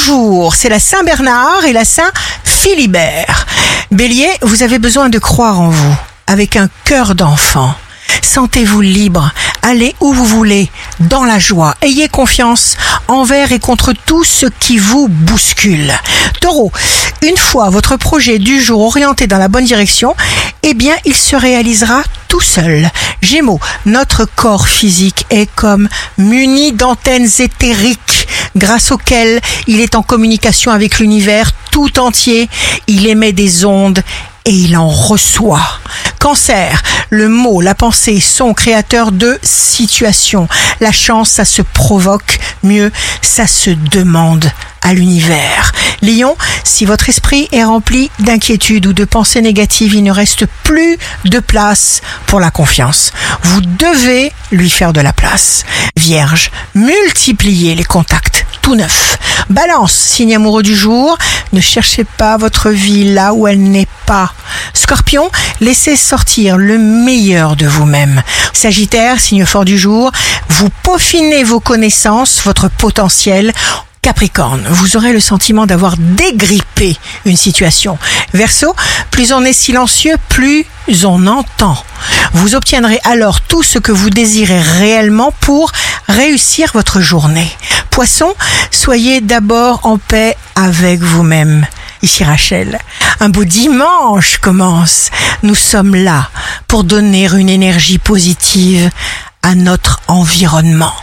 bonjour, c'est la Saint-Bernard et la Saint-Philibert. Bélier, vous avez besoin de croire en vous, avec un cœur d'enfant. Sentez-vous libre, allez où vous voulez, dans la joie. Ayez confiance envers et contre tout ce qui vous bouscule. Taureau, une fois votre projet du jour orienté dans la bonne direction, eh bien, il se réalisera tout seul. Gémeaux, notre corps physique est comme muni d'antennes éthériques grâce auxquelles il est en communication avec l'univers tout entier. Il émet des ondes et il en reçoit. Cancer, le mot, la pensée sont créateurs de situations. La chance, ça se provoque, mieux, ça se demande à l'univers. Lion, si votre esprit est rempli d'inquiétude ou de pensées négatives, il ne reste plus de place pour la confiance. Vous devez lui faire de la place. Vierge, multipliez les contacts tout neuf. Balance, signe amoureux du jour, ne cherchez pas votre vie là où elle n'est pas. Scorpion, laissez sortir le meilleur de vous-même. Sagittaire, signe fort du jour, vous peaufinez vos connaissances, votre potentiel Capricorne, vous aurez le sentiment d'avoir dégrippé une situation. Verseau, plus on est silencieux, plus on entend. Vous obtiendrez alors tout ce que vous désirez réellement pour réussir votre journée. Poisson, soyez d'abord en paix avec vous-même. Ici Rachel, un beau dimanche commence. Nous sommes là pour donner une énergie positive à notre environnement.